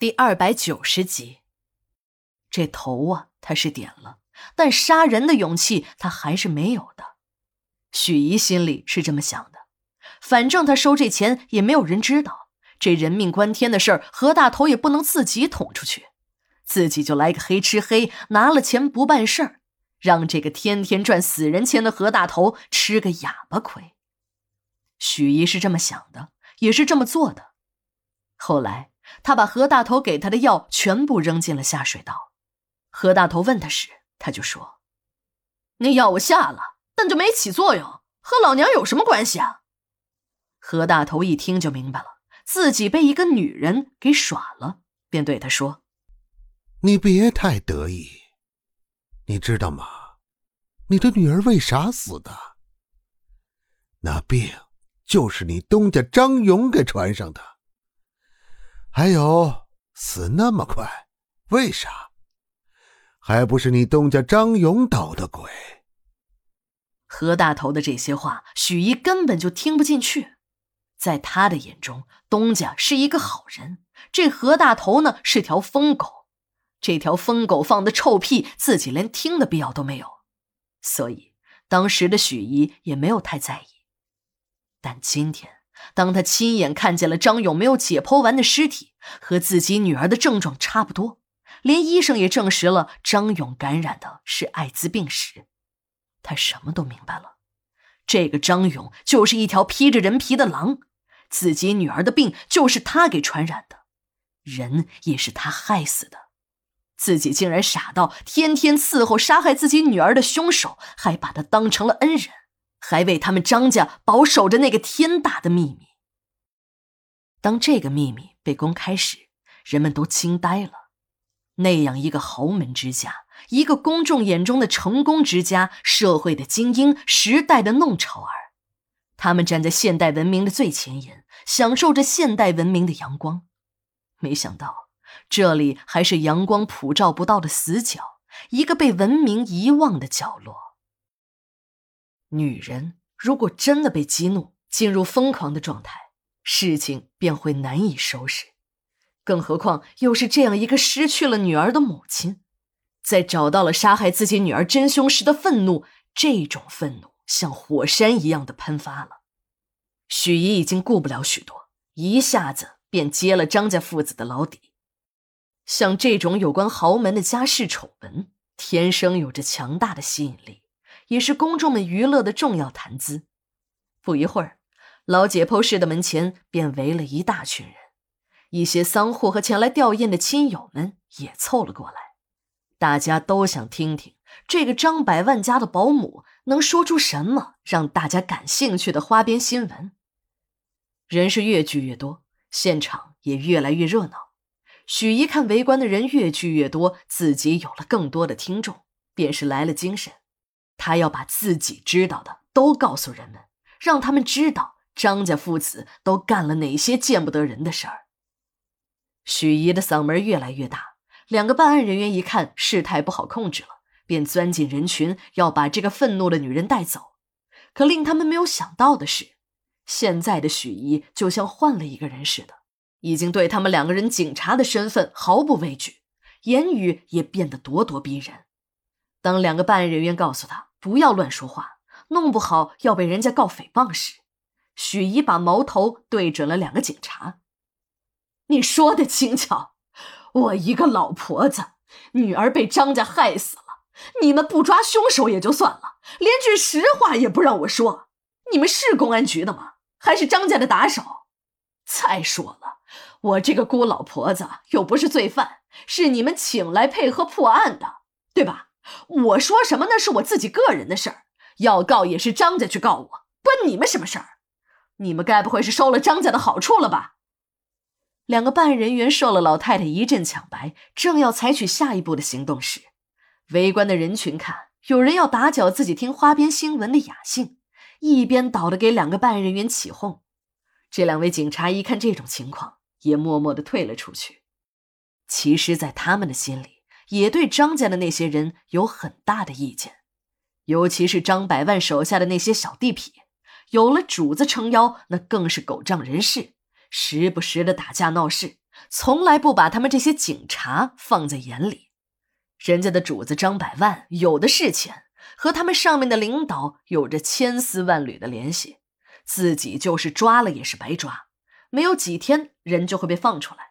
第二百九十集，这头啊，他是点了，但杀人的勇气他还是没有的。许怡心里是这么想的，反正他收这钱也没有人知道，这人命关天的事儿，何大头也不能自己捅出去，自己就来个黑吃黑，拿了钱不办事儿，让这个天天赚死人钱的何大头吃个哑巴亏。许怡是这么想的，也是这么做的。后来。他把何大头给他的药全部扔进了下水道。何大头问他时，他就说：“那药我下了，但就没起作用，和老娘有什么关系啊？”何大头一听就明白了，自己被一个女人给耍了，便对他说：“你别太得意，你知道吗？你的女儿为啥死的？那病就是你东家张勇给传上的。”还有死那么快，为啥？还不是你东家张勇捣的鬼？何大头的这些话，许姨根本就听不进去。在他的眼中，东家是一个好人，这何大头呢是条疯狗。这条疯狗放的臭屁，自己连听的必要都没有。所以当时的许姨也没有太在意。但今天。当他亲眼看见了张勇没有解剖完的尸体，和自己女儿的症状差不多，连医生也证实了张勇感染的是艾滋病时，他什么都明白了。这个张勇就是一条披着人皮的狼，自己女儿的病就是他给传染的，人也是他害死的，自己竟然傻到天天伺候杀害自己女儿的凶手，还把他当成了恩人。还为他们张家保守着那个天大的秘密。当这个秘密被公开时，人们都惊呆了。那样一个豪门之家，一个公众眼中的成功之家，社会的精英，时代的弄潮儿，他们站在现代文明的最前沿，享受着现代文明的阳光。没想到，这里还是阳光普照不到的死角，一个被文明遗忘的角落。女人如果真的被激怒，进入疯狂的状态，事情便会难以收拾。更何况又是这样一个失去了女儿的母亲，在找到了杀害自己女儿真凶时的愤怒，这种愤怒像火山一样的喷发了。许怡已经顾不了许多，一下子便揭了张家父子的老底。像这种有关豪门的家世丑闻，天生有着强大的吸引力。也是公众们娱乐的重要谈资。不一会儿，老解剖室的门前便围了一大群人，一些丧户和前来吊唁的亲友们也凑了过来。大家都想听听这个张百万家的保姆能说出什么让大家感兴趣的花边新闻。人是越聚越多，现场也越来越热闹。许一看围观的人越聚越多，自己有了更多的听众，便是来了精神。他要把自己知道的都告诉人们，让他们知道张家父子都干了哪些见不得人的事儿。许怡的嗓门越来越大，两个办案人员一看事态不好控制了，便钻进人群要把这个愤怒的女人带走。可令他们没有想到的是，现在的许怡就像换了一个人似的，已经对他们两个人警察的身份毫不畏惧，言语也变得咄咄逼人。当两个办案人员告诉他，不要乱说话，弄不好要被人家告诽谤时，许姨把矛头对准了两个警察。你说的轻巧，我一个老婆子，女儿被张家害死了，你们不抓凶手也就算了，连句实话也不让我说。你们是公安局的吗？还是张家的打手？再说了，我这个孤老婆子又不是罪犯，是你们请来配合破案的，对吧？我说什么那是我自己个人的事儿，要告也是张家去告我，关你们什么事儿？你们该不会是收了张家的好处了吧？两个办案人员受了老太太一阵抢白，正要采取下一步的行动时，围观的人群看有人要打搅自己听花边新闻的雅兴，一边倒的给两个办案人员起哄。这两位警察一看这种情况，也默默的退了出去。其实，在他们的心里。也对张家的那些人有很大的意见，尤其是张百万手下的那些小地痞，有了主子撑腰，那更是狗仗人势，时不时的打架闹事，从来不把他们这些警察放在眼里。人家的主子张百万有的是钱，和他们上面的领导有着千丝万缕的联系，自己就是抓了也是白抓，没有几天人就会被放出来。